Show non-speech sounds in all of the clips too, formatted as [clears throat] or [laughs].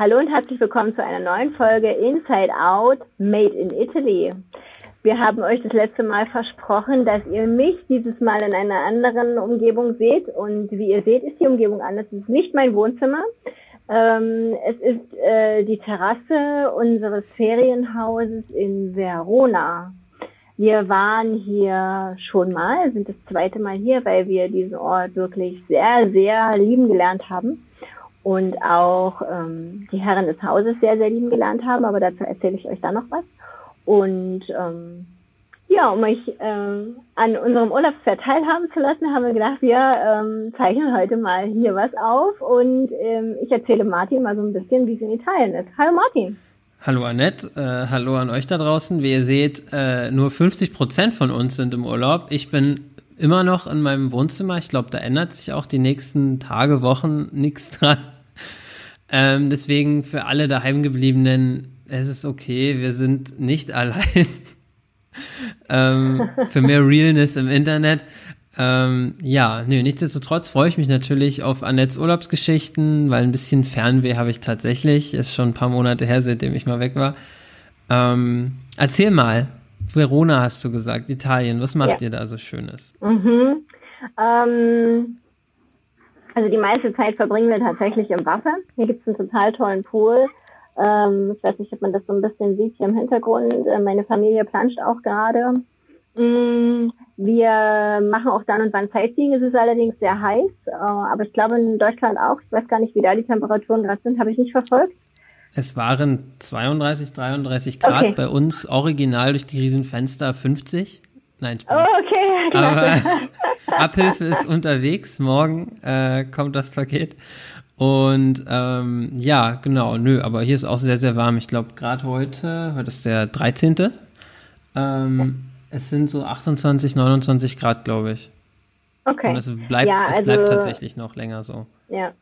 Hallo und herzlich willkommen zu einer neuen Folge Inside Out Made in Italy. Wir haben euch das letzte Mal versprochen, dass ihr mich dieses Mal in einer anderen Umgebung seht. Und wie ihr seht, ist die Umgebung anders. Es ist nicht mein Wohnzimmer. Ähm, es ist äh, die Terrasse unseres Ferienhauses in Verona. Wir waren hier schon mal, sind das zweite Mal hier, weil wir diesen Ort wirklich sehr, sehr lieben gelernt haben und auch ähm, die Herren des Hauses sehr, sehr lieben gelernt haben, aber dazu erzähle ich euch dann noch was. Und ähm, ja, um euch ähm, an unserem Urlaubspferd teilhaben zu lassen, haben wir gedacht, wir ähm, zeichnen heute mal hier was auf und ähm, ich erzähle Martin mal so ein bisschen, wie es in Italien ist. Hallo Martin. Hallo Annette, äh, hallo an euch da draußen. Wie ihr seht, äh, nur 50 Prozent von uns sind im Urlaub. Ich bin immer noch in meinem Wohnzimmer. Ich glaube, da ändert sich auch die nächsten Tage, Wochen nichts dran. Ähm, deswegen für alle daheimgebliebenen, es ist okay, wir sind nicht [laughs] allein. ähm, für mehr Realness im Internet. Ähm, ja, nö, nichtsdestotrotz freue ich mich natürlich auf Annettes Urlaubsgeschichten, weil ein bisschen Fernweh habe ich tatsächlich. Ist schon ein paar Monate her, seitdem ich mal weg war. Ähm, erzähl mal, Verona hast du gesagt, Italien. Was macht ja. ihr da so Schönes? Mhm. Ähm, also die meiste Zeit verbringen wir tatsächlich im Wasser. Hier gibt es einen total tollen Pool. Ähm, ich weiß nicht, ob man das so ein bisschen sieht hier im Hintergrund. Äh, meine Familie planscht auch gerade. Mm, wir machen auch dann und wann Sightseeing. Es ist allerdings sehr heiß, äh, aber ich glaube in Deutschland auch. Ich weiß gar nicht, wie da die Temperaturen gerade sind. Habe ich nicht verfolgt. Es waren 32, 33 Grad okay. bei uns, original durch die Riesenfenster 50. Nein, Spaß. Oh, okay. Aber [laughs] Abhilfe ist unterwegs. Morgen äh, kommt das Paket. Und ähm, ja, genau, nö, aber hier ist auch sehr, sehr warm. Ich glaube, gerade heute, heute ist der 13. Ähm, es sind so 28, 29 Grad, glaube ich. Okay. Und es bleibt, ja, also, es bleibt tatsächlich noch länger so. Ja.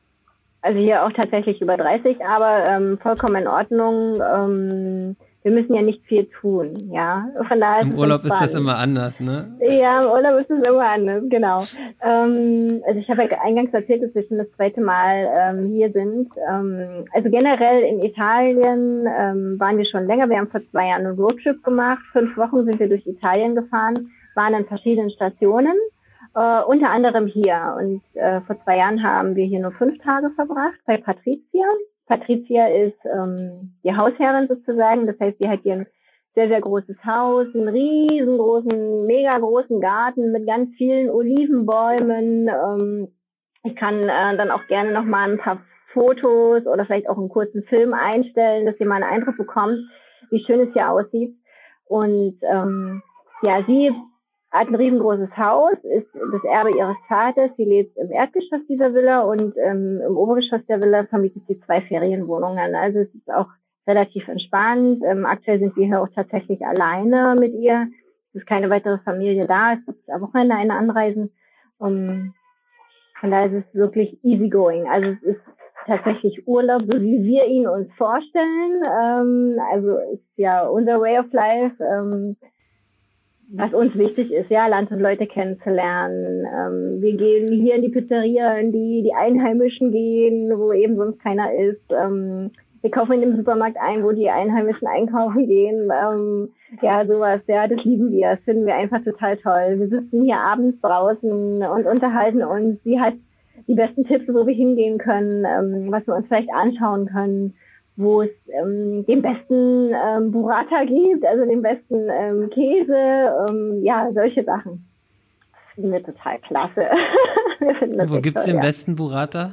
Also hier auch tatsächlich über 30, aber ähm, vollkommen in Ordnung. Ähm, wir müssen ja nicht viel tun, ja. Von daher Im Urlaub ist das immer anders, ne? Ja, im Urlaub ist es immer anders, genau. Ähm, also ich habe ja eingangs erzählt, dass wir schon das zweite Mal ähm, hier sind. Ähm, also generell in Italien ähm, waren wir schon länger. Wir haben vor zwei Jahren einen Roadtrip gemacht. Fünf Wochen sind wir durch Italien gefahren, waren an verschiedenen Stationen. Uh, unter anderem hier. Und uh, vor zwei Jahren haben wir hier nur fünf Tage verbracht bei Patricia. Patricia ist ähm, die Hausherrin sozusagen. Das heißt, sie hat hier ein sehr, sehr großes Haus, einen riesengroßen, mega großen Garten mit ganz vielen Olivenbäumen. Ähm, ich kann äh, dann auch gerne noch mal ein paar Fotos oder vielleicht auch einen kurzen Film einstellen, dass ihr mal einen Eindruck bekommt, wie schön es hier aussieht. Und ähm, ja, sie hat ein riesengroßes Haus, ist das Erbe ihres Vaters. Sie lebt im Erdgeschoss dieser Villa und ähm, im Obergeschoss der Villa vermietet sie zwei Ferienwohnungen. Also es ist auch relativ entspannt. Ähm, aktuell sind wir hier auch tatsächlich alleine mit ihr. Es ist keine weitere Familie da. Es gibt am Wochenende eine Anreisen. Um, von daher ist es wirklich easygoing. Also es ist tatsächlich Urlaub, so wie wir ihn uns vorstellen. Ähm, also ist ja unser Way of Life. Ähm, was uns wichtig ist, ja, Land und Leute kennenzulernen. Ähm, wir gehen hier in die Pizzeria, in die die Einheimischen gehen, wo eben sonst keiner ist. Ähm, wir kaufen in dem Supermarkt ein, wo die Einheimischen einkaufen gehen. Ähm, ja, sowas, ja, das lieben wir. Das finden wir einfach total toll. Wir sitzen hier abends draußen und unterhalten uns. Sie hat die besten Tipps, wo wir hingehen können, ähm, was wir uns vielleicht anschauen können wo es ähm, den besten ähm, Burrata gibt, also den besten ähm, Käse, ähm, ja, solche Sachen. Das finden wir total klasse. [laughs] wir wo gibt's toll, den ja. besten Burrata?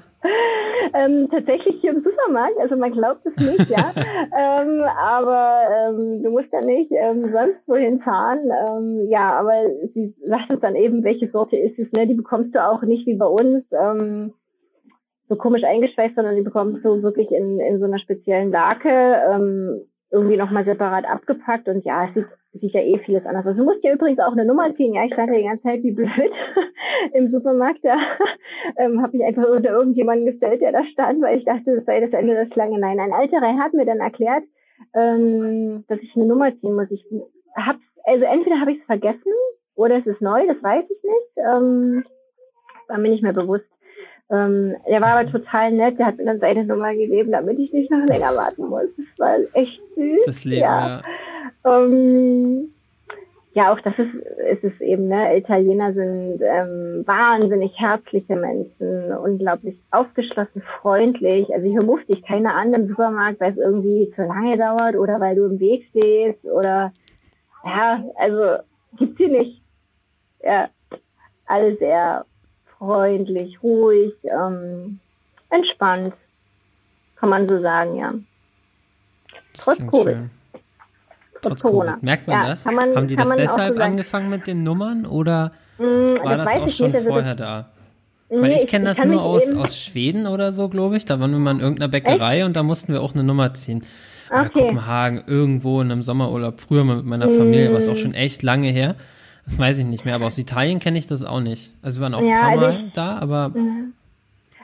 Ähm, tatsächlich hier im Supermarkt, also man glaubt es nicht, ja. [laughs] ähm, aber ähm, du musst ja nicht ähm, sonst wohin fahren. Ähm, ja, aber sie sagt uns dann eben, welche Sorte ist es, ne? Die bekommst du auch nicht wie bei uns. So komisch eingeschweißt, sondern die bekommst du wirklich in, in so einer speziellen Lake ähm, irgendwie nochmal separat abgepackt und ja, es sieht, sieht ja eh vieles anders aus. Du musst ja übrigens auch eine Nummer ziehen. Ja, ich stand ja die ganze Zeit wie blöd [laughs] im Supermarkt. Da [laughs] ähm, habe ich einfach unter irgendjemanden gestellt, der da stand, weil ich dachte, das sei das Ende der Schlange. Nein, ein alterer hat mir dann erklärt, ähm, dass ich eine Nummer ziehen muss. Ich hab's, also entweder habe ich es vergessen oder es ist neu, das weiß ich nicht. Ähm, war mir nicht mehr bewusst. Ähm, der war aber total nett, der hat mir dann seine Nummer gegeben, damit ich nicht noch länger warten muss. Das war echt süß. Das Leben, ja. Ja, ähm, ja auch das ist, ist es eben, ne? Italiener sind ähm, wahnsinnig herzliche Menschen, unglaublich aufgeschlossen, freundlich. Also hier ruft dich keiner an im Supermarkt, weil es irgendwie zu lange dauert oder weil du im Weg stehst oder ja, also gibt's hier nicht. Ja, alle sehr freundlich, ruhig, ähm, entspannt, kann man so sagen, ja. Trotz Covid. Schön. Trotz Corona. Covid. Merkt man ja, das? Man, Haben die das deshalb so angefangen mit den Nummern oder mm, war das, das auch schon nicht, vorher also da? Weil nee, ich kenne das nur aus, aus Schweden oder so, glaube ich. Da waren wir mal in irgendeiner Bäckerei Echt? und da mussten wir auch eine Nummer ziehen. Oder okay. Kopenhagen, irgendwo in einem Sommerurlaub, früher mal mit meiner Familie, mm. was auch schon echt lange her. Das weiß ich nicht mehr, aber aus Italien kenne ich das auch nicht. Also wir waren auch ja, ein paar Mal ich, da, aber. Mhm.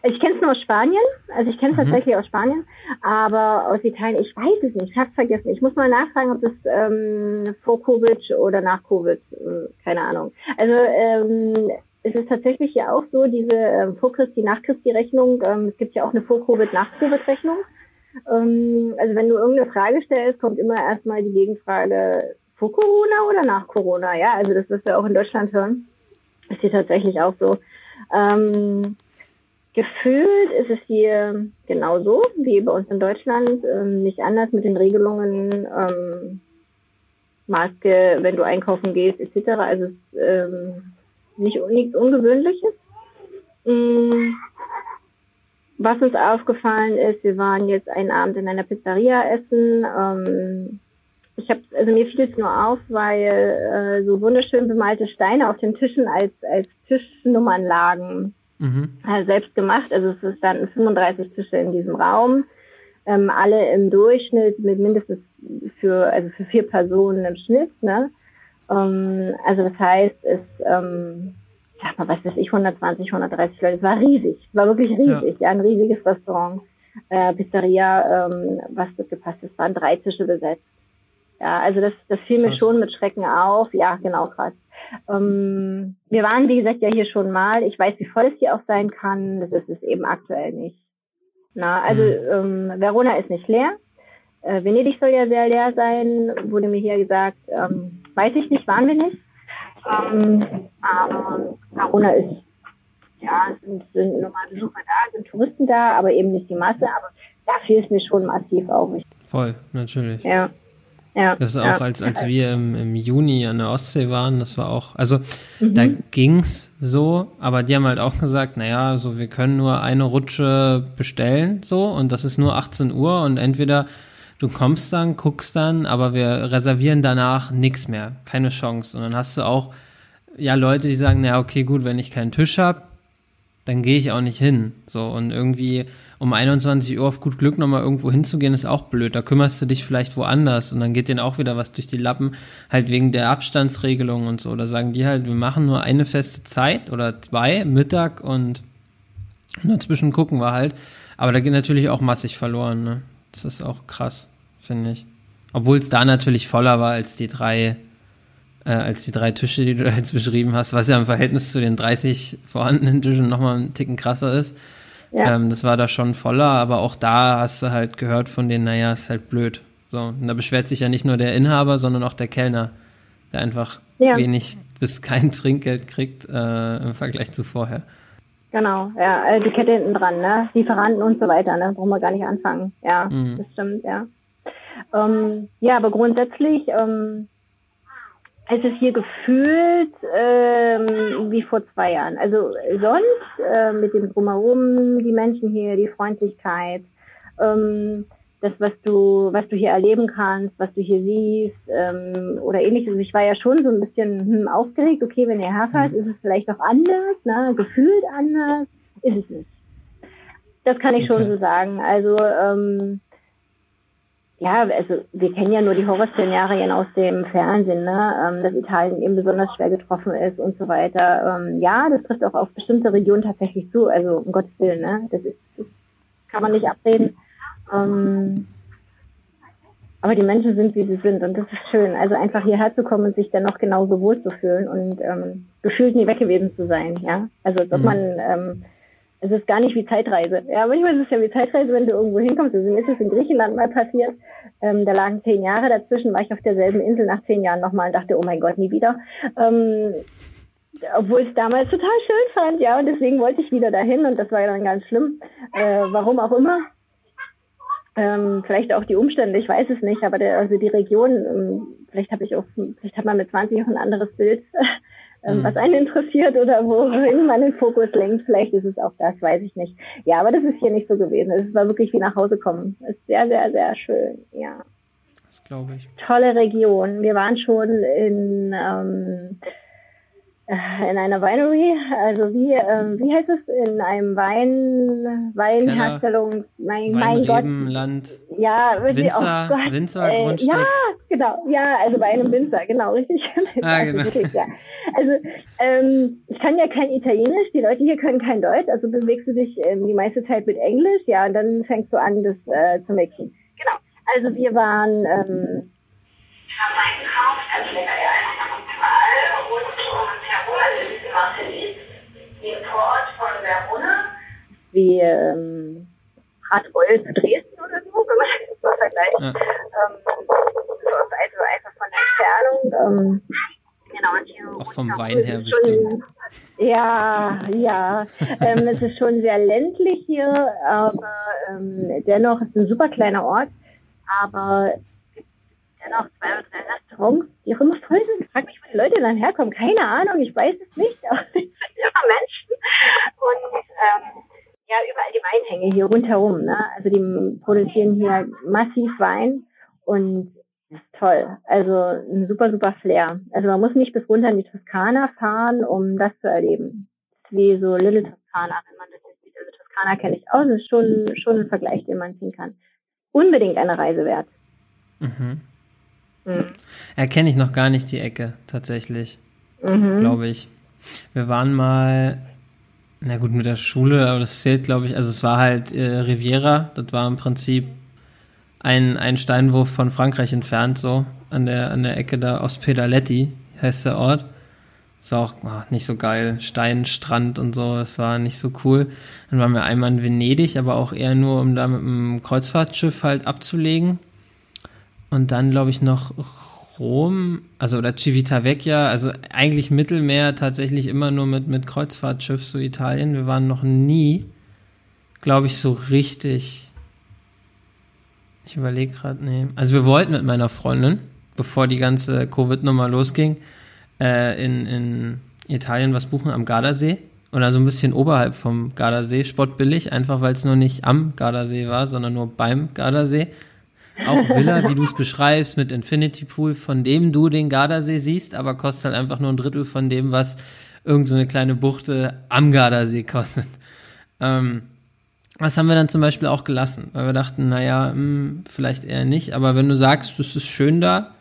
Ich kenne es nur aus Spanien, also ich kenne es mhm. tatsächlich aus Spanien, aber aus Italien, ich weiß es nicht, ich habe vergessen. Ich muss mal nachfragen, ob das ähm, vor Covid oder nach Covid, äh, keine Ahnung. Also ähm, es ist tatsächlich ja auch so, diese ähm, Vor-Christi, Nach-Christi-Rechnung, ähm, es gibt ja auch eine Vor-Covid, Nach-Covid-Rechnung. Ähm, also wenn du irgendeine Frage stellst, kommt immer erstmal die Gegenfrage, vor Corona oder nach Corona? Ja, also das wirst du auch in Deutschland hören. Ist hier tatsächlich auch so. Ähm, gefühlt ist es hier genauso wie bei uns in Deutschland. Ähm, nicht anders mit den Regelungen. Ähm, Maske, wenn du einkaufen gehst, etc. Also ähm, nicht nichts Ungewöhnliches. Ähm, was uns aufgefallen ist, wir waren jetzt einen Abend in einer Pizzeria essen. Ähm, ich habe, also mir fiel es nur auf, weil äh, so wunderschön bemalte Steine auf den Tischen als als Tischnummern lagen. Mhm. Also selbst gemacht. Also es standen 35 Tische in diesem Raum, ähm, alle im Durchschnitt mit mindestens für also für vier Personen im Schnitt. Ne? Ähm, also das heißt, es ähm, sag mal, was weiß ich, 120, 130 Leute. Es war riesig, es war wirklich riesig, ja, ja ein riesiges Restaurant. Äh, Pizzeria, ähm, was das gepasst, es waren drei Tische besetzt. Ja, also das, das fiel mir schon mit Schrecken auf. Ja, genau, krass. Ähm, wir waren, wie gesagt, ja hier schon mal. Ich weiß, wie voll es hier auch sein kann. Das ist es eben aktuell nicht. Na, also mhm. ähm, Verona ist nicht leer. Äh, Venedig soll ja sehr leer sein, wurde mir hier gesagt. Ähm, weiß ich nicht, waren wir nicht. Ähm, aber Verona ist, ja, sind, sind normale Besucher da, sind Touristen da, aber eben nicht die Masse. Aber da fiel es mir schon massiv auf. Voll, natürlich. Ja. Ja, das ist auch, ja. als, als wir im, im Juni an der Ostsee waren, das war auch, also mhm. da ging's so, aber die haben halt auch gesagt, naja, so wir können nur eine Rutsche bestellen, so, und das ist nur 18 Uhr und entweder du kommst dann, guckst dann, aber wir reservieren danach nichts mehr, keine Chance. Und dann hast du auch, ja, Leute, die sagen, naja, okay, gut, wenn ich keinen Tisch habe, dann gehe ich auch nicht hin. So, und irgendwie um 21 Uhr auf gut Glück nochmal irgendwo hinzugehen, ist auch blöd. Da kümmerst du dich vielleicht woanders und dann geht denen auch wieder was durch die Lappen, halt wegen der Abstandsregelung und so. Da sagen die halt, wir machen nur eine feste Zeit oder zwei, Mittag und dazwischen gucken wir halt. Aber da geht natürlich auch massig verloren, ne? Das ist auch krass, finde ich. Obwohl es da natürlich voller war als die drei, äh, als die drei Tische, die du [laughs] jetzt beschrieben hast, was ja im Verhältnis zu den 30 vorhandenen Tischen nochmal einen Ticken krasser ist. Ja. Ähm, das war da schon voller, aber auch da hast du halt gehört von denen, naja, ist halt blöd. So, und da beschwert sich ja nicht nur der Inhaber, sondern auch der Kellner, der einfach ja. wenig bis kein Trinkgeld kriegt äh, im Vergleich zu vorher. Genau, ja, also die Kette hinten dran, ne? Lieferanten und so weiter, ne? Brauchen wir gar nicht anfangen. Ja, mhm. das stimmt, ja. Ähm, ja, aber grundsätzlich ähm, es ist hier gefühlt ähm, wie vor zwei Jahren. Also sonst äh, mit dem Drumherum, die Menschen hier, die Freundlichkeit, ähm, das, was du, was du hier erleben kannst, was du hier siehst ähm, oder ähnliches. Also ich war ja schon so ein bisschen hm, aufgeregt. Okay, wenn ihr herfahrt, mhm. ist es vielleicht auch anders, ne? gefühlt anders, ist es nicht. Das kann ich okay. schon so sagen. Also ähm, ja, also wir kennen ja nur die Horrorszenarien aus dem Fernsehen, ne? ähm, dass Italien eben besonders schwer getroffen ist und so weiter. Ähm, ja, das trifft auch auf bestimmte Regionen tatsächlich zu, also um Gottes Willen, ne? das, ist, das kann man nicht abreden. Ähm, aber die Menschen sind, wie sie sind und das ist schön. Also einfach hierher zu kommen und sich dann noch genauso wohl zu fühlen und ähm, gefühlt nie weg gewesen zu sein, ja. Also als ob mhm. man ähm, es ist gar nicht wie Zeitreise. Ja, manchmal ist es ja wie Zeitreise, wenn du irgendwo hinkommst. Also mir ist es in Griechenland mal passiert. Ähm, da lagen zehn Jahre dazwischen, war ich auf derselben Insel nach zehn Jahren nochmal und dachte, oh mein Gott, nie wieder. Ähm, obwohl ich es damals total schön fand, ja, und deswegen wollte ich wieder dahin und das war dann ganz schlimm. Äh, warum auch immer. Ähm, vielleicht auch die Umstände, ich weiß es nicht, aber der, also die Region, ähm, vielleicht habe ich auch, vielleicht hat man mit 20 auch ein anderes Bild mhm. was einen interessiert oder wohin [laughs] man den Fokus lenkt. Vielleicht ist es auch das, weiß ich nicht. Ja, aber das ist hier nicht so gewesen. Es war wirklich wie nach Hause kommen. Es ist sehr, sehr, sehr schön, ja. Das glaube ich. Tolle Region. Wir waren schon in ähm, in einer Winery, also wie, ähm, wie heißt es, in einem Wein, Weinherstellung, mein, mein Gott. Land. Ja, wirklich, Winzer, oh Gott, Winzer, äh, Grundstück. Ja, genau, ja, also bei einem Winzer, genau, richtig. [laughs] Ah, genau. Also, wirklich, ja. also ähm, ich kann ja kein Italienisch, die Leute hier können kein Deutsch, also bewegst du dich ähm, die meiste Zeit mit Englisch, ja, und dann fängst du an, das äh, zu mixen. Genau, also wir waren, ähm, haben einkauft, also wie ähm, zu Dresden oder so, wenn man das mal vergleicht. Ja. Ähm, also einfach von der Entfernung. Ähm, genau, und hier Auch vom Wein her bestimmt. Ja, ja. ähm, es ist schon sehr ländlich hier, aber ähm, dennoch ist es ein super kleiner Ort. Aber dennoch zwei oder drei Restaurants, die auch immer voll sind. Frag mich, wo die Leute dann herkommen. Keine Ahnung, ich weiß es nicht, [laughs] aber es sind immer Menschen. Und ähm, ja, überall die Weinhänge hier rundherum. Ne? Also die produzieren hier massiv Wein und das ist toll. Also ein super, super Flair. Also man muss nicht bis runter in die Toskana fahren, um das zu erleben. Das ist wie so Little Toskana, wenn man das jetzt sieht. Also Toskana kenne ich auch. Das ist schon, schon ein Vergleich, den man ziehen kann. Unbedingt eine Reise wert. Mhm. Mhm. Erkenne ich noch gar nicht die Ecke, tatsächlich. Mhm. Glaube ich. Wir waren mal, na gut, mit der Schule, aber das zählt, glaube ich. Also, es war halt äh, Riviera. Das war im Prinzip ein, ein Steinwurf von Frankreich entfernt, so an der, an der Ecke da. Ospedaletti heißt der Ort. Das war auch oh, nicht so geil. Stein, Strand und so, das war nicht so cool. Dann waren wir einmal in Venedig, aber auch eher nur, um da mit dem Kreuzfahrtschiff halt abzulegen. Und dann, glaube ich, noch Rom, also oder Civitavecchia, also eigentlich Mittelmeer tatsächlich immer nur mit, mit Kreuzfahrtschiff, so Italien. Wir waren noch nie, glaube ich, so richtig. Ich überlege gerade, nee. Also wir wollten mit meiner Freundin, bevor die ganze Covid-Nummer losging, äh, in, in Italien was buchen am Gardasee. Oder so ein bisschen oberhalb vom Gardasee, spottbillig, einfach weil es nur nicht am Gardasee war, sondern nur beim Gardasee. Auch Villa, wie du es beschreibst, mit Infinity Pool, von dem du den Gardasee siehst, aber kostet halt einfach nur ein Drittel von dem, was irgendeine so kleine Buchte am Gardasee kostet. Ähm, das haben wir dann zum Beispiel auch gelassen, weil wir dachten, naja, mh, hm, vielleicht eher nicht, aber wenn du sagst, es ist schön da,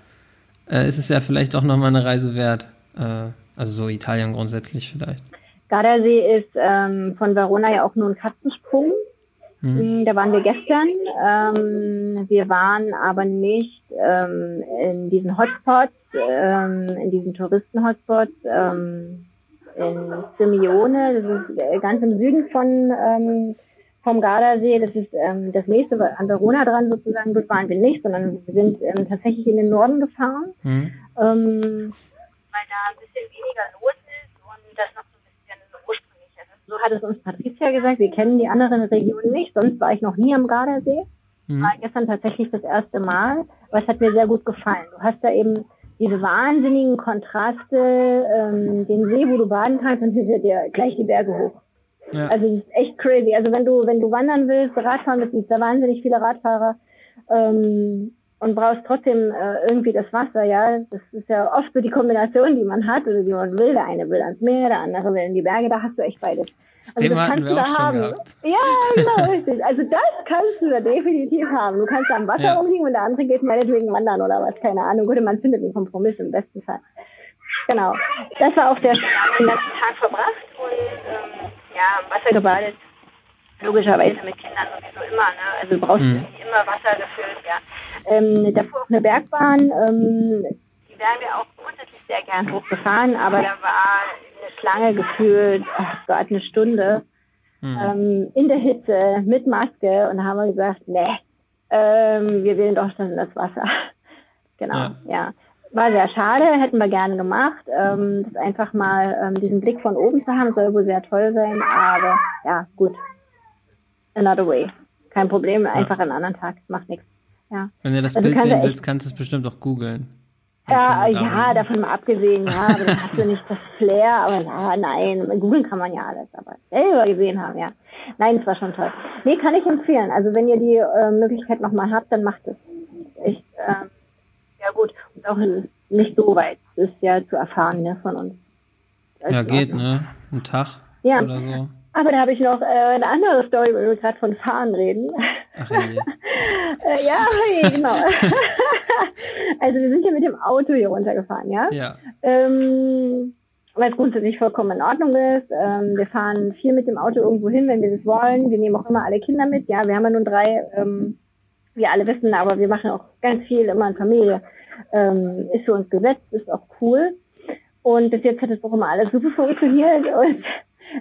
äh, ist es ja vielleicht auch nochmal eine Reise wert. Äh, also so Italien grundsätzlich vielleicht. Gardasee ist ähm, von Verona ja auch nur ein Katzensprung. Mhm. Da waren wir gestern. Ähm, wir waren aber nicht ähm, in diesen Hotspots, ähm, in diesen Touristen-Hotspots ähm, in Simeone. Das ist äh, ganz im Süden von ähm, vom Gardasee. Das ist ähm, das nächste an Verona dran sozusagen. Dort waren wir nicht, sondern wir sind ähm, tatsächlich in den Norden gefahren, mhm. ähm, weil da ein bisschen weniger los ist und das noch so hat es uns Patricia gesagt, wir kennen die anderen Regionen nicht, sonst war ich noch nie am Gardasee. Mhm. War gestern tatsächlich das erste Mal, aber es hat mir sehr gut gefallen. Du hast da eben diese wahnsinnigen Kontraste, ähm, den See, wo du baden kannst, und hinter dir gleich die Berge hoch. Ja. Also es ist echt crazy. Also wenn du, wenn du wandern willst, Radfahren willst, gibt da wahnsinnig viele Radfahrer. Ähm, und brauchst trotzdem äh, irgendwie das Wasser, ja. Das ist ja oft so die Kombination, die man hat oder die man will. Der eine will ans Meer, der andere will in die Berge, da hast du echt beides. Das also Thema das kannst du da haben. Gehabt. Ja, genau, [laughs] richtig. Also das kannst du da definitiv haben. Du kannst da am Wasser ja. rumliegen und der andere geht meinetwegen wandern oder was, keine Ahnung. Gut, man findet einen Kompromiss im besten Fall. Genau. Das war auch der. Wir haben den ganzen Tag verbracht und ähm, ja, Wasser gebadet logischerweise mit Kindern sowieso immer, ne? Also du brauchst mhm. immer Wasser gefüllt, ja. Ähm, davor auch eine Bergbahn, ähm, die wären wir auch grundsätzlich sehr gern hochgefahren, aber da war eine Schlange gefühlt, ach Gott, eine Stunde. mhm. ähm, in der Hitze mit Maske und da haben wir gesagt, nee, ähm, wir wählen doch schon das Wasser. [laughs] genau, ja. ja. War sehr schade, hätten wir gerne gemacht. Ähm, das einfach mal ähm, diesen Blick von oben zu haben, soll wohl sehr toll sein, aber ja, gut. Another way. Kein Problem, einfach ja. einen anderen Tag, macht nichts. Ja. Wenn du das also Bild sehen willst, kannst du es bestimmt auch googeln. Ja, ja, davon mal abgesehen, ja, aber dann hast du nicht das Flair, aber ja, nein, googeln kann man ja alles, aber selber gesehen haben, ja. Nein, es war schon toll. Nee, kann ich empfehlen. Also wenn ihr die äh, Möglichkeit nochmal habt, dann macht es. Echt, äh, ja gut. Und auch nicht so weit. Das ist ja zu erfahren, ne, von uns. ja, geht, ne? Ein Tag ja. oder so. Aber da habe ich noch äh, eine andere Story, weil wir gerade von Fahren reden. Ach hey. [laughs] äh, ja, hey, genau. [laughs] also wir sind ja mit dem Auto hier runtergefahren, ja? Ja. Ähm, weil es grundsätzlich vollkommen in Ordnung ist. Ähm, wir fahren viel mit dem Auto irgendwo hin, wenn wir das wollen. Wir nehmen auch immer alle Kinder mit. Ja, wir haben ja nun drei, ähm, wir alle wissen, aber wir machen auch ganz viel immer in Familie. Ähm, ist für uns gesetzt, ist auch cool. Und bis jetzt hat es auch immer alles super funktioniert. Und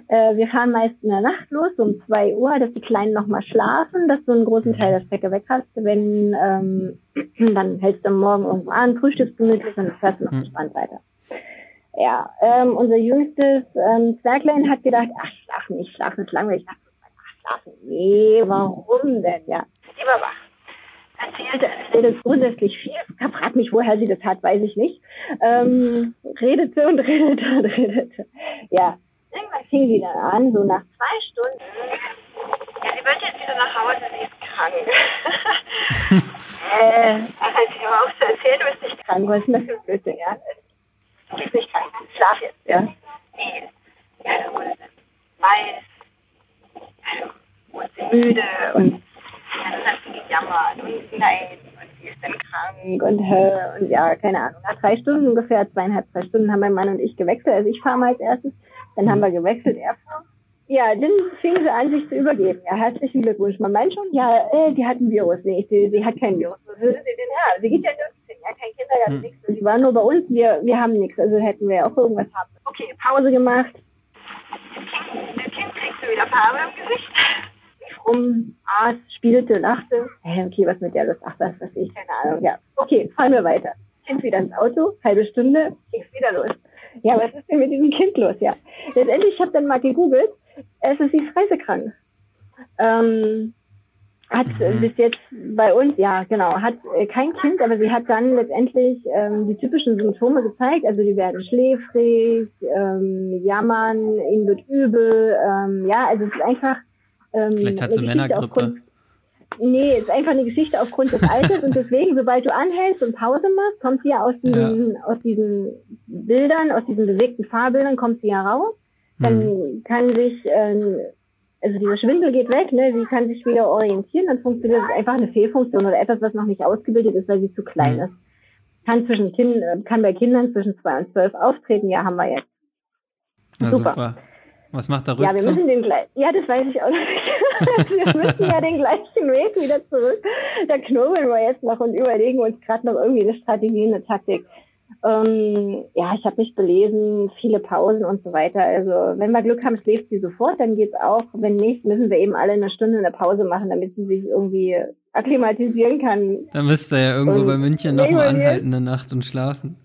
äh, wir fahren meist in der Nacht los, um zwei Uhr, dass die Kleinen nochmal schlafen, dass du einen großen Teil der Strecke weg hast. Wenn, ähm, [clears throat] dann hältst du am Morgen irgendwo an, frühstückst gemütlich und fährst noch entspannt weiter. Ja, ähm, unser jüngstes ähm, Zwerglein hat gedacht, ach, schlafen, ich schlafe nicht langweilig. Ich dachte, ach, schlafen, nee, warum denn, ja? Lieber wach erzählte, erzählte grundsätzlich viel. Frag mich, woher sie das hat, weiß ich nicht. Ähm, redete und [laughs] redete und redete. Ja, Irgendwann fing sie dann an, so nach zwei Stunden. Ja, sie wird jetzt wieder nach Hause, sie ist krank. [laughs] äh, also sie aber auch zu erzählen, du bist nicht krank. Was ist denn das für ein Blödsinn, ja? Du bist nicht krank, schlaf jetzt, ja? Nee. Ja, da wurde sie weiß. Also, wurde sie müde und dann hat sie gejammert und nein, und sie ist dann krank und und ja, keine Ahnung. Nach drei Stunden ungefähr, zweieinhalb, drei Stunden haben mein Mann und ich gewechselt. Also ich fahre mal als erstes dann haben wir gewechselt, er Ja, dann fing sie an, sich zu übergeben. Ja, herzlichen Glückwunsch. Man meint schon, ja, äh, die hat ein Virus. Nee, sie, sie hat kein Virus. Was würde sie denn haben? Sie geht ja nirgends hin. Ja, kein Kindergarten, hm. nichts. Sie war nur bei uns. Wir, wir haben nichts. Also hätten wir auch irgendwas haben. Okay, Pause gemacht. Das Kind kriegte wieder Farbe im Gesicht. Lief rum, aß, spielte, lachte. Hey, okay, was mit der los? Ach, das weiß ich, keine Ahnung. Ja, okay, fahren wir weiter. Kind wieder ins Auto, halbe Stunde, ging's wieder los. Ja, was ist denn mit diesem Kind los? Ja. Letztendlich, ich habe dann mal gegoogelt, es ist sie reisekrank. Ähm, hat mhm. bis jetzt bei uns, ja genau, hat äh, kein Kind, aber sie hat dann letztendlich ähm, die typischen Symptome gezeigt. Also die werden schläfrig, ähm, jammern, ihnen wird übel. Ähm, ja, also es ist einfach. Ähm, Vielleicht hat sie Männergrippe. Nee, ist einfach eine Geschichte aufgrund des Alters und deswegen, sobald du anhältst und Pause machst, kommt sie ja aus diesen, ja. aus diesen Bildern, aus diesen bewegten Fahrbildern, kommt sie ja raus. Dann mhm. kann sich, ähm, also dieser Schwindel geht weg, ne, sie kann sich wieder orientieren, dann funktioniert das einfach eine Fehlfunktion oder etwas, was noch nicht ausgebildet ist, weil sie zu klein mhm. ist. Kann zwischen kind, kann bei Kindern zwischen zwei und zwölf auftreten, ja, haben wir jetzt. Na, super. super. Was macht der Rückzug? Ja, wir müssen den gleich. Ja, das weiß ich auch nicht. Wir müssen ja den gleichen Weg wieder zurück. Da knobeln wir jetzt noch und überlegen uns gerade noch irgendwie eine Strategie, eine Taktik. Ähm, ja, ich habe mich belesen, viele Pausen und so weiter. Also wenn wir Glück haben, schläft sie sofort, dann geht's auch. Wenn nicht, müssen wir eben alle eine Stunde eine Pause machen, damit sie sich irgendwie akklimatisieren kann. Dann müsst ihr ja irgendwo und bei München nochmal anhalten eine Nacht und schlafen.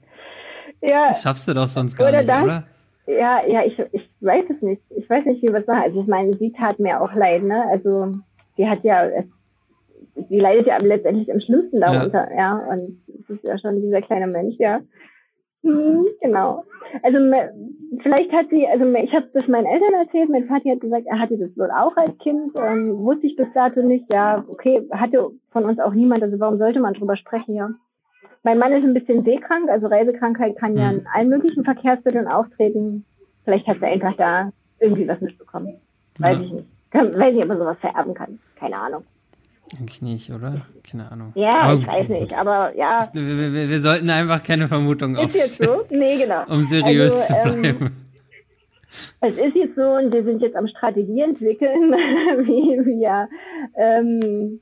Ja. Das schaffst du doch sonst gar oder nicht, das, oder? Ja, ja, ich, ich weiß es nicht. Ich weiß nicht, wie wir es machen. Also ich meine, sie tat mir auch leid, ne? Also sie hat ja, sie leidet ja letztendlich am schlimmsten darunter, ja. ja? Und es ist ja schon dieser kleine Mensch, ja. Hm, genau. Also vielleicht hat sie, also ich habe das meinen Eltern erzählt, mein Vater hat gesagt, er hatte das wohl auch als Kind, ähm, wusste ich bis dato nicht, ja, okay, hatte von uns auch niemand, also warum sollte man drüber sprechen, ja. Mein Mann ist ein bisschen seekrank, also Reisekrankheit kann ja hm. in allen möglichen Verkehrsmitteln auftreten. Vielleicht hat er einfach da irgendwie was mitbekommen. Weiß ja. ich nicht. Weiß nicht, ob man sowas vererben kann. Keine Ahnung. Eigentlich nicht, oder? Keine Ahnung. Ja, aber ich weiß nicht, aber ja. Wir, wir, wir sollten einfach keine Vermutung aufstellen. Ist jetzt so? Nee, genau. [laughs] Um seriös also, zu ähm, bleiben. Ähm, es ist jetzt so und wir sind jetzt am Strategie entwickeln, [laughs] wie wir ähm,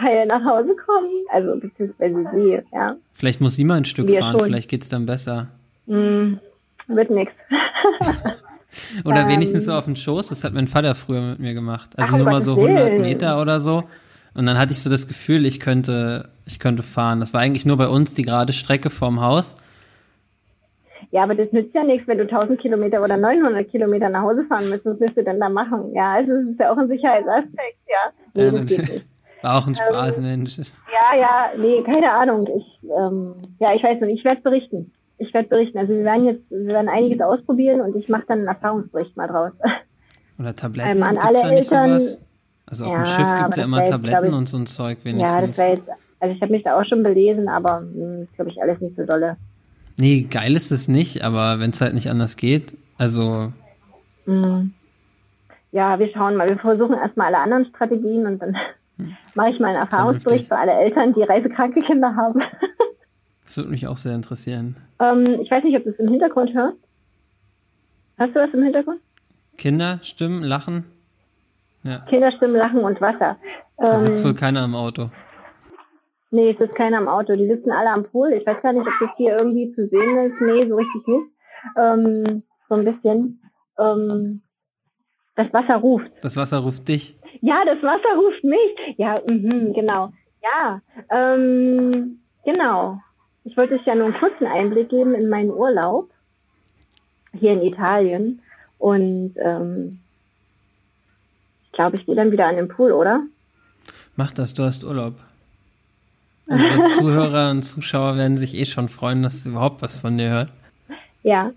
heil nach Hause kommen. Also beziehungsweise sie, ja. Vielleicht muss sie mal ein Stück wir fahren, schon. vielleicht geht's dann besser. Mm, wird nix. [laughs] oder ähm, wenigstens so auf den Schoß. Das hat mein Vater früher mit mir gemacht. Also ach, nur mal so 100 Meter oder so. Und dann hatte ich so das Gefühl, ich könnte, ich könnte fahren. Das war eigentlich nur bei uns die gerade Strecke vorm Haus. Ja, aber das nützt ja nichts, wenn du 1000 Kilometer oder 900 Kilometer nach Hause fahren müsst. Was willst du denn da machen? Ja, also es ist ja auch ein Sicherheitsaspekt, ja. Nee, ja, war auch ein ähm, Spaß, ähm, Mensch. Ja, ja, nee, keine Ahnung. Ich, ähm, ja, ich weiß nicht, ich werde berichten. Ich werde berichten. Also wir werden jetzt, wir werden einiges ausprobieren und ich mache dann einen Erfahrungsbericht mal draus. Oder Tabletten, ähm, an alle Eltern, sowas? Also auf ja, dem Schiff gibt es ja immer Tabletten ich, und so ein Zeug wenigstens. Ja, das wäre jetzt, also ich habe mich da auch schon belesen, aber hm, glaube ich alles nicht so dolle. Nee, geil ist es nicht, aber wenn es halt nicht anders geht, also. Mhm. Ja, wir schauen mal. Wir versuchen erstmal alle anderen Strategien und dann. Mache ich mal einen Erfahrungsbericht für alle Eltern, die reisekranke Kinder haben. [laughs] das würde mich auch sehr interessieren. Ähm, ich weiß nicht, ob du es im Hintergrund hörst. Hast du was im Hintergrund? Kinder, Stimmen, Lachen. Ja. Kinderstimmen, Lachen und Wasser. Da sitzt ähm, wohl keiner im Auto. Nee, es ist keiner im Auto. Die sitzen alle am Pool. Ich weiß gar nicht, ob das hier irgendwie zu sehen ist. Nee, so richtig nicht. Ähm, so ein bisschen. Ähm, das Wasser ruft. Das Wasser ruft dich. Ja, das Wasser ruft mich. Ja, mh, genau. Ja, ähm, genau. Ich wollte euch ja nur einen kurzen Einblick geben in meinen Urlaub hier in Italien. Und ähm, ich glaube, ich gehe dann wieder an den Pool, oder? Mach das, du hast Urlaub. Unsere [laughs] Zuhörer und Zuschauer werden sich eh schon freuen, dass sie überhaupt was von dir hören. Ja.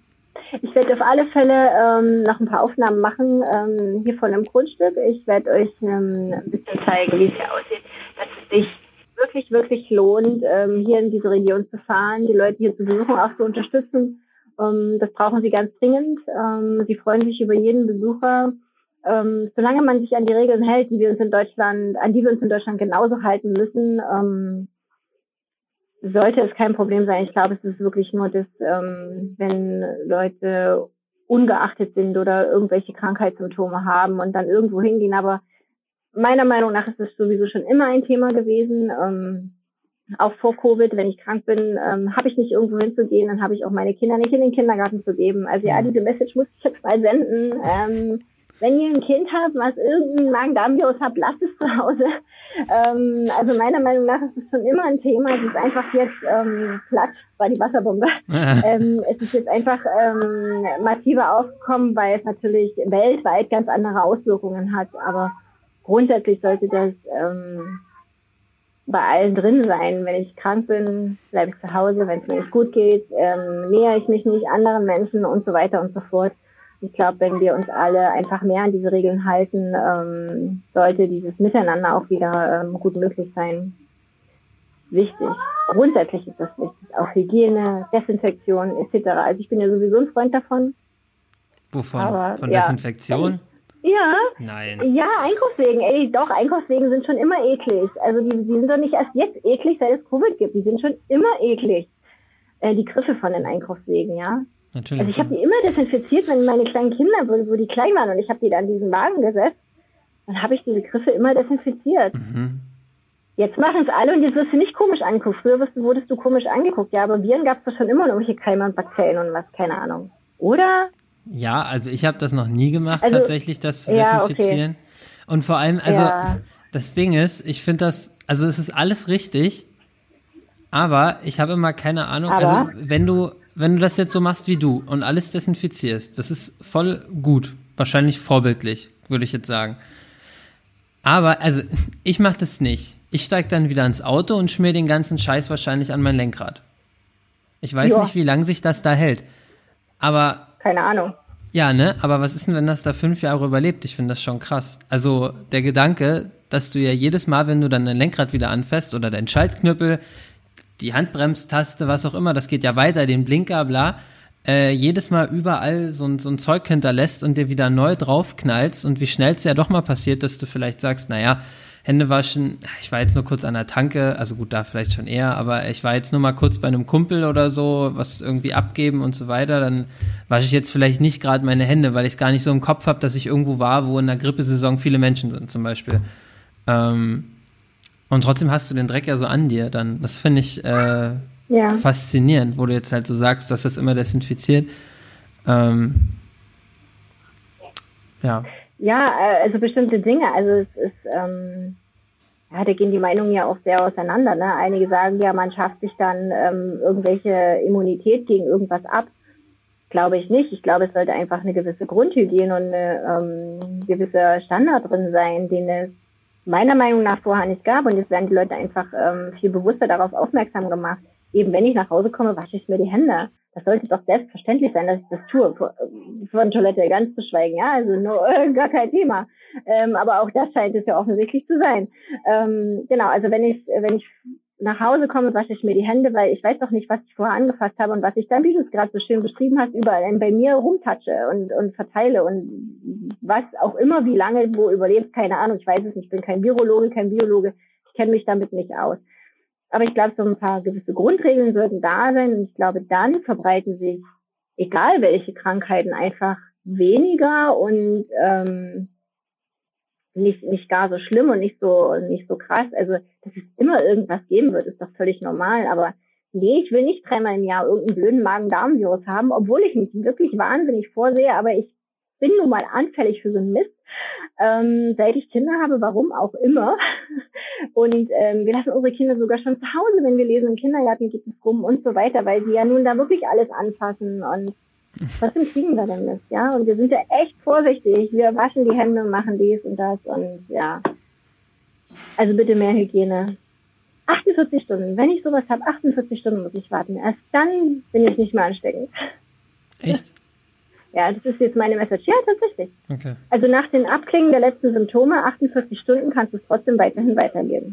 Ich werde auf alle Fälle ähm, noch ein paar Aufnahmen machen ähm, hier von dem Grundstück. Ich werde euch ähm, ein bisschen zeigen, wie es hier aussieht, dass es sich wirklich, wirklich lohnt, ähm, hier in diese Region zu fahren, die Leute hier zu besuchen, auch zu unterstützen. Ähm, das brauchen sie ganz dringend. Ähm, sie freuen sich über jeden Besucher. Ähm, solange man sich an die Regeln hält, die wir uns in Deutschland, an die wir uns in Deutschland genauso halten müssen, ähm, sollte es kein Problem sein. Ich glaube, es ist wirklich nur das, ähm, wenn Leute ungeachtet sind oder irgendwelche Krankheitssymptome haben und dann irgendwo hingehen. Aber meiner Meinung nach ist es sowieso schon immer ein Thema gewesen. Ähm, auch vor Covid, wenn ich krank bin, ähm, habe ich nicht irgendwo hinzugehen, dann habe ich auch meine Kinder nicht in den Kindergarten zu geben. Also ja, diese Message muss ich jetzt mal senden. Ähm, wenn ihr ein Kind habt, was irgendein Magen-Darm-Virus hat, lasst es zu Hause. Ähm, also meiner Meinung nach ist es schon immer ein Thema. Es ist einfach jetzt ähm, Platsch, war die Wasserbombe. [laughs] ähm, es ist jetzt einfach ähm, massiver aufgekommen, weil es natürlich weltweit ganz andere Auswirkungen hat. Aber grundsätzlich sollte das ähm, bei allen drin sein. Wenn ich krank bin, bleibe ich zu Hause. Wenn es mir nicht gut geht, ähm, nähere ich mich nicht anderen Menschen und so weiter und so fort ich glaube, wenn wir uns alle einfach mehr an diese Regeln halten, ähm, sollte dieses Miteinander auch wieder ähm, gut möglich sein. Wichtig. Grundsätzlich ist das wichtig. Auch Hygiene, Desinfektion etc. Also ich bin ja sowieso ein Freund davon. Wovon? Aber, Von ja. Desinfektion? Ja. Nein. Ja, Einkaufswegen. Ey, doch, Einkaufswegen sind schon immer eklig. Also die, die sind doch nicht erst jetzt eklig, seit es Covid gibt. Die sind schon immer eklig. Äh, die Griffe von den Einkaufswegen, ja. Natürlich. Also ich habe die immer desinfiziert, wenn meine kleinen Kinder, wo, wo die klein waren und ich habe die dann in diesen Wagen gesetzt, dann habe ich diese Griffe immer desinfiziert. Mhm. Jetzt machen es alle und jetzt wirst du nicht komisch angeguckt. Früher wirst du, wurdest du komisch angeguckt. Ja, aber Viren gab es doch schon immer noch welche Keime und Bakterien und was, keine Ahnung. Oder? Ja, also ich habe das noch nie gemacht, also, tatsächlich, das zu desinfizieren. Ja, okay. Und vor allem, also ja. das Ding ist, ich finde das, also es ist alles richtig, aber ich habe immer keine Ahnung, also aber? also wenn du wenn du das jetzt so machst wie du und alles desinfizierst, das ist voll gut. Wahrscheinlich vorbildlich, würde ich jetzt sagen. Aber, also, [laughs] ich mache das nicht. Ich steige dann wieder ins Auto und schmier den ganzen Scheiß wahrscheinlich an mein Lenkrad. Ich weiß Joa. nicht, wie lange sich das da hält. Aber. Keine Ahnung. Ja, ne? Aber was ist denn, wenn das da fünf Jahre überlebt? Ich finde das schon krass. Also, der Gedanke, dass du ja jedes Mal, wenn du dann dein Lenkrad wieder anfasst oder dein Schaltknüppel, die Handbremstaste, was auch immer, das geht ja weiter, den Blinker, bla, äh, jedes Mal überall so, so ein Zeug hinterlässt und dir wieder neu draufknallst und wie schnell es ja doch mal passiert, dass du vielleicht sagst, naja, Hände waschen, ich war jetzt nur kurz an der Tanke, also gut, da vielleicht schon eher, aber ich war jetzt nur mal kurz bei einem Kumpel oder so, was irgendwie abgeben und so weiter, dann wasche ich jetzt vielleicht nicht gerade meine Hände, weil ich es gar nicht so im Kopf habe, dass ich irgendwo war, wo in der Grippesaison viele Menschen sind, zum Beispiel. Ähm, und trotzdem hast du den Dreck ja so an dir dann. Das finde ich äh, ja. faszinierend, wo du jetzt halt so sagst, dass das immer desinfiziert. Ähm, Ja. Ja, äh, also bestimmte Dinge. Also es ist, ähm, ja, da gehen die Meinungen ja auch sehr auseinander. Ne? Einige sagen ja, man schafft sich dann ähm, irgendwelche Immunität gegen irgendwas ab. Glaube ich nicht. Ich glaube, es sollte einfach eine gewisse Grundhygiene und eine ähm, gewisse Standard drin sein, den es meiner Meinung nach vorher nicht gab. Und jetzt werden die Leute einfach ähm, viel bewusster darauf aufmerksam gemacht. Eben wenn ich nach Hause komme, wasche ich mir die Hände. Das sollte doch selbstverständlich sein, dass ich das tue. Von Toilette ganz zu schweigen, ja, also no, äh, [laughs] gar kein Thema. Ähm, aber auch das scheint es ja offensichtlich zu sein. Ähm, genau, also wenn ich, wenn ich nach Hause komme, wasche ich mir die Hände, weil ich weiß doch nicht, was ich vorher angefasst habe und was ich dann, wie du es gerade so schön beschrieben hast, überall bei mir rumtatsche und, und verteile und was auch immer, wie lange wo überlebt, keine Ahnung, ich weiß es nicht, ich bin kein Virologe, kein Biologe, ich kenne mich damit nicht aus. Aber ich glaube, so ein paar gewisse Grundregeln sollten da sein und ich glaube, dann verbreiten sich, egal welche Krankheiten, einfach weniger und ähm, nicht, nicht gar so schlimm und nicht so, nicht so krass. Also, dass es immer irgendwas geben wird, ist doch völlig normal. Aber nee, ich will nicht dreimal im Jahr irgendeinen blöden Magen-Darm-Virus haben, obwohl ich mich wirklich wahnsinnig vorsehe, aber ich bin nun mal anfällig für so einen Mist. Ähm, seit ich Kinder habe, warum auch immer. [laughs] Und ähm, wir lassen unsere Kinder sogar schon zu Hause, wenn wir lesen, im Kindergarten geht es rum und so weiter, weil die ja nun da wirklich alles anfassen und Trotzdem kriegen wir den Mist, ja. Und wir sind ja echt vorsichtig. Wir waschen die Hände und machen dies und das und ja. Also bitte mehr Hygiene. 48 Stunden. Wenn ich sowas habe, 48 Stunden muss ich warten. Erst dann bin ich nicht mehr ansteckend. Echt? [laughs] Ja, das ist jetzt meine Message. Ja, tatsächlich. Okay. Also nach den Abklingen der letzten Symptome, 48 Stunden, kannst du es trotzdem weiterhin weitergeben.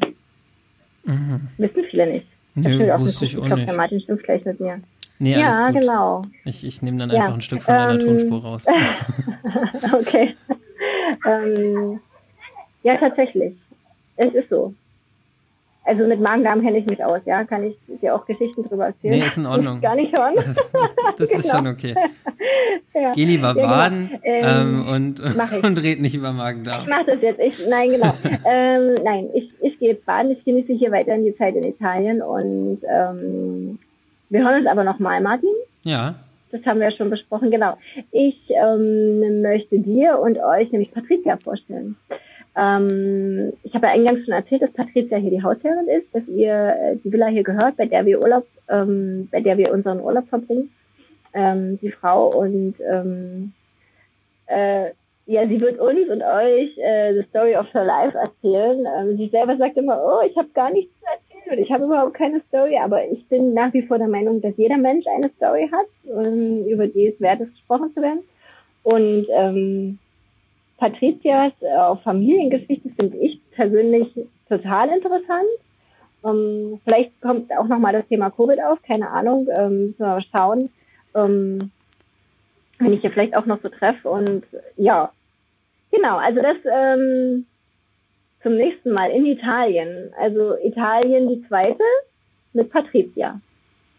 Mhm. Wissen viele nicht. Nee, wusste ich auch nicht. Ich glaube, der Martin stimmt gleich mit mir. Nee, ja, genau. Ich, ich nehme dann einfach ja. ein Stück von deiner ähm, Tonspur raus. [laughs] [laughs] okay. ähm, ja, tatsächlich. Es ist so. Also mit Magen-Darm kenne ich mich aus, ja. Kann ich dir auch Geschichten drüber erzählen? Nee, ist in Ordnung. Gar nicht hören. Das ist, das [laughs] genau. ist schon okay. ja. Geh lieber ja, baden genau. ähm, ähm, und, und red nicht über Magen-Darm. Ich mach das jetzt. Ich, nein, genau. ähm, nein, ich, ich gehe jetzt baden. Ich genieße hier weiterhin die Zeit in Italien und ähm, wir hören uns aber nochmal, Martin. Ja. Das haben wir ja schon besprochen, genau. Ich ähm, möchte dir und euch nämlich Patricia vorstellen. Ähm, ich habe ja eingangs schon erzählt, dass Patricia hier die Hausherrin ist, dass ihr äh, die Villa hier gehört, bei der wir Urlaub, ähm, bei der wir unseren Urlaub verbringen. Ähm, die Frau und ähm, äh, ja, sie wird uns und euch äh, the story of her life erzählen. Ähm, sie selber sagt immer, oh, ich habe gar nichts zu erzählen und ich habe überhaupt keine Story, aber ich bin nach wie vor der Meinung, dass jeder Mensch eine Story hat, ähm, über die es wert ist, gesprochen zu werden. Und ähm, Patrizias äh, Familiengeschichte finde ich persönlich total interessant. Ähm, vielleicht kommt auch nochmal das Thema Covid auf, keine Ahnung, ähm, mal schauen. Ähm, wenn ich hier vielleicht auch noch so treffe und ja, Genau, also das ähm, zum nächsten Mal in Italien. Also Italien die zweite mit Patricia.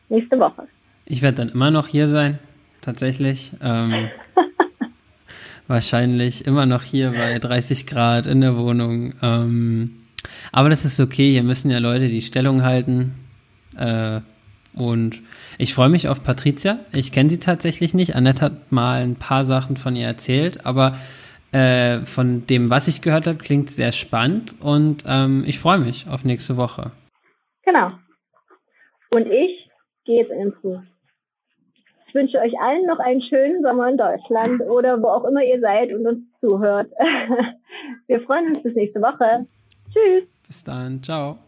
Nächste Woche. Ich werde dann immer noch hier sein, tatsächlich. Ähm, [laughs] wahrscheinlich immer noch hier bei 30 Grad in der Wohnung. Ähm, aber das ist okay, hier müssen ja Leute die Stellung halten. Äh, und ich freue mich auf Patricia. Ich kenne sie tatsächlich nicht. Annette hat mal ein paar Sachen von ihr erzählt, aber äh, von dem, was ich gehört habe, klingt sehr spannend und ähm, ich freue mich auf nächste Woche. Genau. Und ich gehe jetzt in den Prüf. Ich wünsche euch allen noch einen schönen Sommer in Deutschland oder wo auch immer ihr seid und uns zuhört. [laughs] Wir freuen uns bis nächste Woche. Tschüss. Bis dann. Ciao.